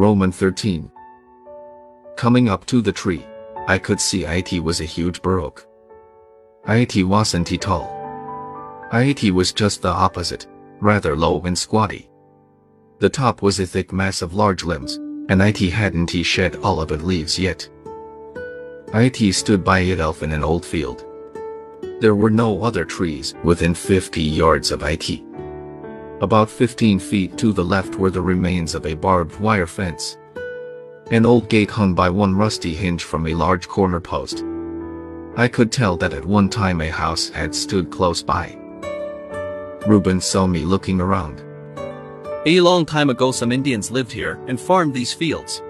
Roman 13. Coming up to the tree, I could see it was a huge bur oak. It wasn't tall. It was just the opposite, rather low and squatty. The top was a thick mass of large limbs, and it hadn't he shed all of its leaves yet. It stood by itself in an old field. There were no other trees within 50 yards of it. About 15 feet to the left were the remains of a barbed wire fence. An old gate hung by one rusty hinge from a large corner post. I could tell that at one time a house had stood close by. Reuben saw me looking around. A long time ago some Indians lived here and farmed these fields.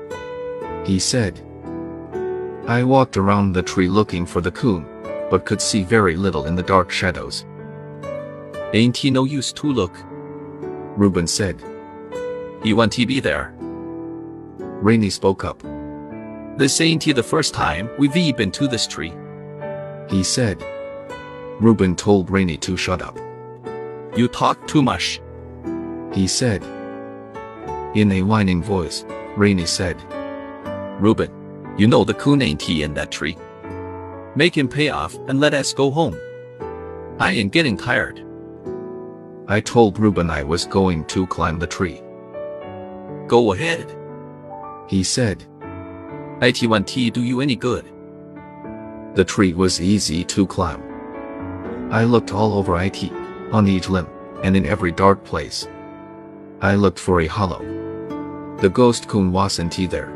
He said. I walked around the tree looking for the coon, but could see very little in the dark shadows. Ain't he no use to look? Reuben said. He want to be there. Rainey spoke up. This ain't he the first time we've been to this tree. He said. Reuben told Rainey to shut up. You talk too much. He said. In a whining voice, Rainey said. Reuben, you know the coon ain't he in that tree. Make him pay off and let us go home. I ain't getting tired. I told Reuben I was going to climb the tree. Go ahead. He said. It won't do you any good. The tree was easy to climb. I looked all over it, on each limb, and in every dark place. I looked for a hollow. The ghost coon wasn't there.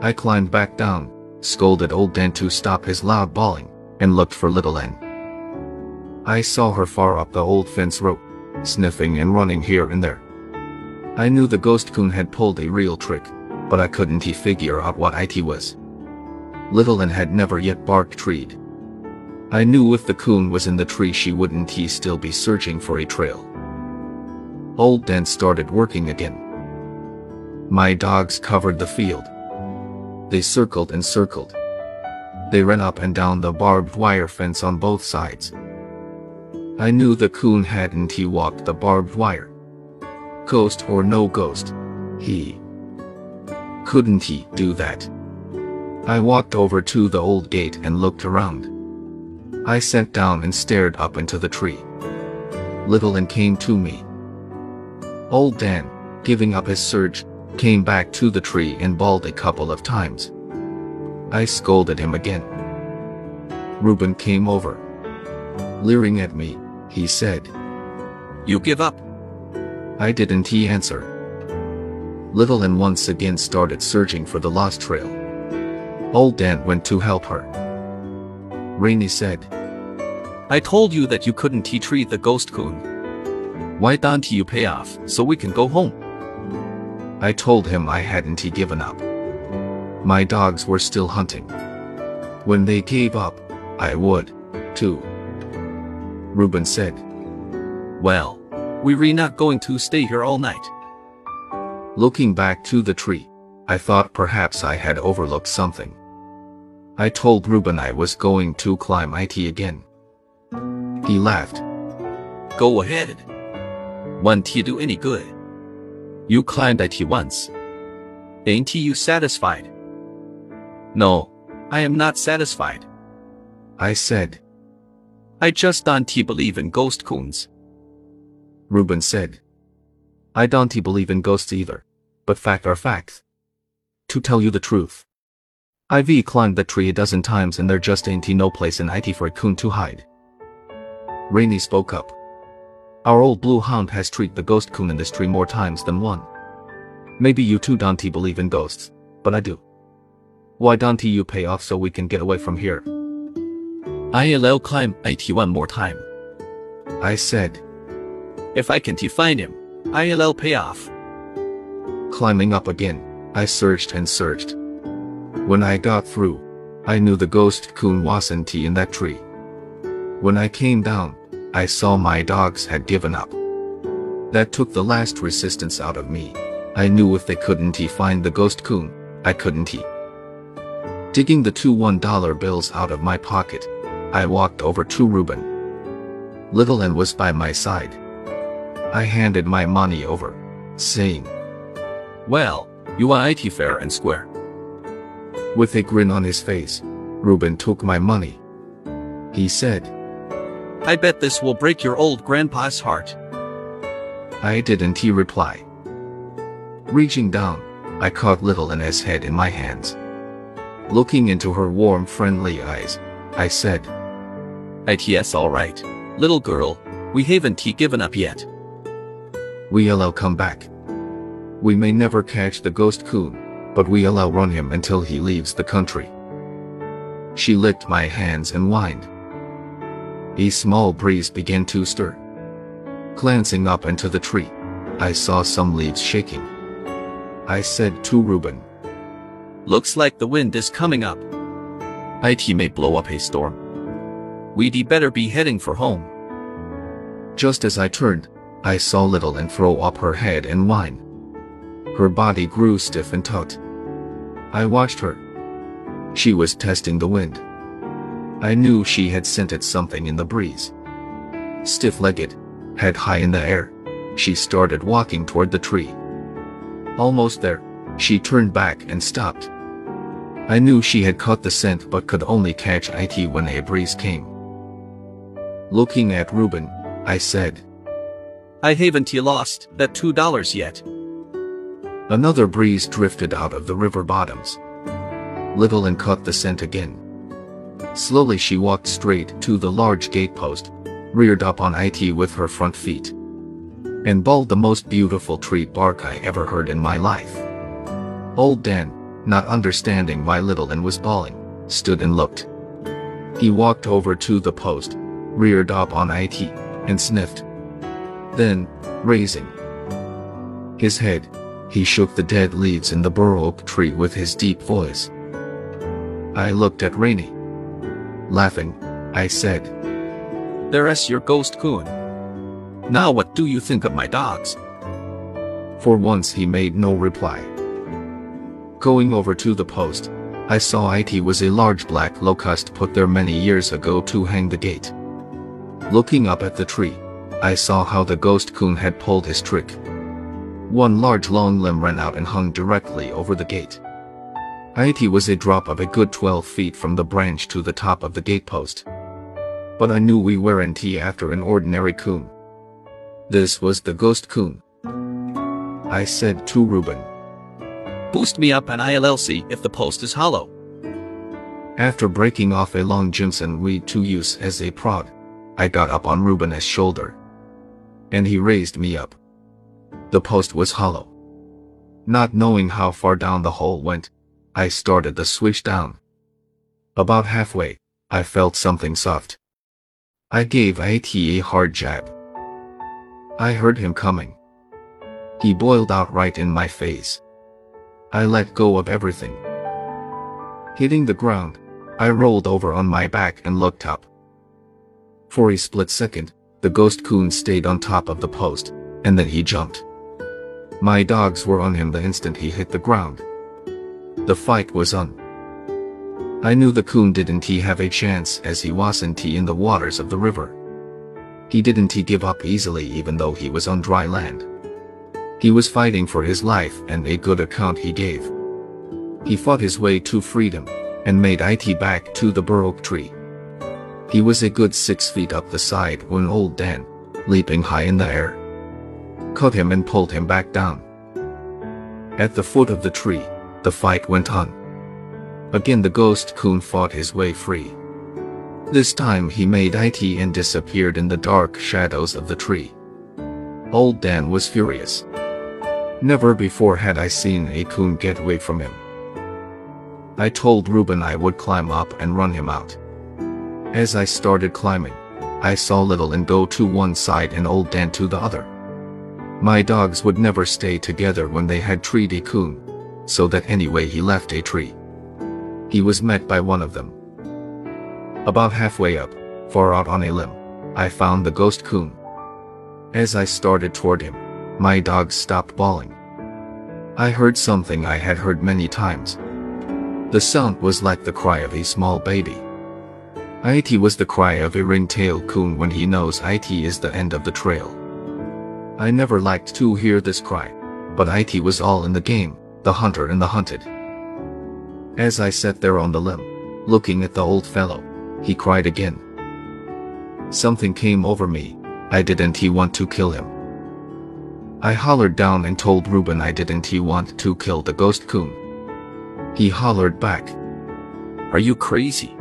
I climbed back down, scolded old Dan to stop his loud bawling, and looked for little Ann. I saw her far up the old fence rope, sniffing and running here and there. I knew the ghost coon had pulled a real trick, but I couldn't figure out what it was. Little Ann had never yet barked treed. I knew if the coon was in the tree she wouldn't he still be searching for a trail. Old Dan started working again. My dogs covered the field. They circled and circled. They ran up and down the barbed wire fence on both sides. I knew the coon hadn't he walked the barbed wire. Ghost or no ghost, he couldn't he do that. I walked over to the old gate and looked around. I sat down and stared up into the tree. Little Ann came to me. Old Dan, giving up his search, came back to the tree and bawled a couple of times. I scolded him again. Reuben came over. Leering at me, he said, You give up. I didn't he answer. Little Ann once again started searching for the lost trail. Old Dan went to help her. Rainey said, I told you that you couldn't treat the ghost coon. Why don't you pay off so we can go home? I told him I hadn't he given up. My dogs were still hunting. When they gave up, I would, too. Reuben said, Well, we're not going to stay here all night. Looking back to the tree, I thought perhaps I had overlooked something. I told Reuben I was going to climb it again. He laughed. Go ahead. Won't you do any good? You climbed it once. Ain't you satisfied? No, I am not satisfied. I said. I just don't believe in ghost coons. Reuben said. I don't believe in ghosts either, but fact are facts. To tell you the truth. I've climbed the tree a dozen times and there just ain't no place in IT for a coon to hide. Rainey spoke up. Our old blue hound has treated the ghost coon in this tree more times than one. Maybe you too don't believe in ghosts, but I do. Why don't you pay off so we can get away from here? I'll climb IT one more time. I said. If I can't find him, I'll pay off. Climbing up again, I searched and searched. When I got through, I knew the ghost coon wasn't in that tree. When I came down, I saw my dogs had given up. That took the last resistance out of me. I knew if they couldn't find the ghost coon, I couldn't Digging the two $1 bills out of my pocket, I walked over to Reuben. Little Ann was by my side. I handed my money over, saying, Well, You are IT fair and square. With a grin on his face, Reuben took my money. He said, I bet this will break your old grandpa's heart. I didn't he reply. Reaching down, I caught little Ann's head in my hands. Looking into her warm friendly eyes, I said, ITS alright. Little girl, we haven't given up yet. We'll come back. We may never catch the ghost coon, but we'll run him until he leaves the country. She licked my hands and whined. A small breeze began to stir. Glancing up into the tree, I saw some leaves shaking. I said to Reuben, Looks like the wind is coming up. IT may blow up a storm. We'd better be heading for home. Just as I turned, I saw Little Ann throw up her head and whine. Her body grew stiff and taut. I watched her. She was testing the wind. I knew she had scented something in the breeze. Stiff-legged, head high in the air, she started walking toward the tree. Almost there, she turned back and stopped. I knew she had caught the scent but could only catch it when a breeze came. Looking at Reuben, I said, I haven't you lost that two dollars yet. Another breeze drifted out of the river bottoms. Little Ann caught the scent again. Slowly she walked straight to the large gatepost, reared up on it with her front feet, and bawled the most beautiful tree bark I ever heard in my life. Old Dan, not understanding why Little Ann was bawling, stood and looked. He walked over to the post, reared up on it, and sniffed. Then, raising his head, he shook the dead leaves in the bur oak tree with his deep voice. I looked at Rainey. Laughing, I said, There's your ghost coon. Now what do you think of my dogs? For once he made no reply. Going over to the post, I saw it was a large black locust put there many years ago to hang the gate. Looking up at the tree, I saw how the ghost coon had pulled his trick. One large long limb ran out and hung directly over the gate. It was a drop of a good 12 feet from the branch to the top of the gatepost. But I knew we weren't after an ordinary coon. This was the ghost coon. I said to Reuben. Boost me up an ILLC if the post is hollow. After breaking off a long Jimson weed to use as a prod, I got up on Reuben's shoulder. And he raised me up. The post was hollow. Not knowing how far down the hole went, I started the switch down. About halfway, I felt something soft. I gave it a hard jab. I heard him coming. He boiled out right in my face. I let go of everything. Hitting the ground, I rolled over on my back and looked up. For a split second, the ghost coon stayed on top of the post, and then he jumped. My dogs were on him the instant he hit the ground. The fight was on. I knew the coon didn't he have a chance as he wasn't he in the waters of the river. He didn't he give up easily even though he was on dry land. He was fighting for his life and a good account he gave. He fought his way to freedom, and made it back to the bur oak tree. He was a good six feet up the side when old Dan, leaping high in the air, caught him and pulled him back down. At the foot of the tree, the fight went on. Again the ghost coon fought his way free. This time he made it and disappeared in the dark shadows of the tree. Old Dan was furious. Never before had I seen a coon get away from him. I told Reuben I would climb up and run him out. As I started climbing, I saw Little Ann go to one side and Old Dan to the other. My dogs would never stay together when they had treed a coon, so that anyway he left a tree. He was met by one of them. About halfway up, far out on a limb, I found the ghost coon. As I started toward him, my dogs stopped bawling. I heard something I had heard many times. The sound was like the cry of a small baby. It was the cry of a ring-tailed coon when he knows it is the end of the trail. I never liked to hear this cry, but it was all in the game, the hunter and the hunted. As I sat there on the limb, looking at the old fellow, he cried again. Something came over me, I didn't he want to kill him. I hollered down and told Reuben I didn't he want to kill the ghost coon. He hollered back. Are you crazy?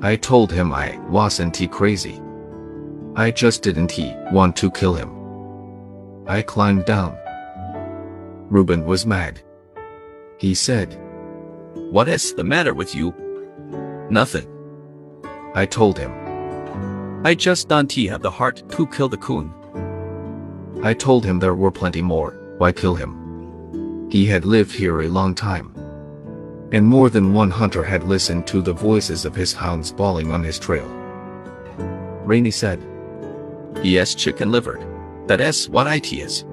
I told him I wasn't he crazy. I just didn't he want to kill him. I climbed down. Reuben was mad. He said, What is the matter with you? Nothing. I told him. I just don't have the heart to kill the coon. I told him there were plenty more, why kill him? He had lived here a long time. And more than one hunter had listened to the voices of his hounds bawling on his trail. Rainey said, Yes, chicken livered. That is what it is.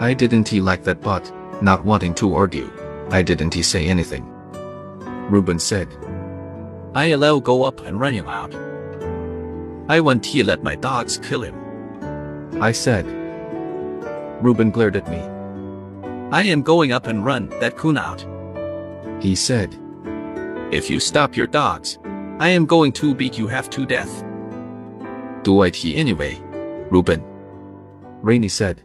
I didn't he like that but, not wanting to argue, I didn't he say anything. Reuben said, I allow go up and run him out. I want he let my dogs kill him. I said. Reuben glared at me. I am going up and run that coon out. He said, If you stop your dogs, I am going to beat you half to death. Do it he anyway, Reuben. Rainey said.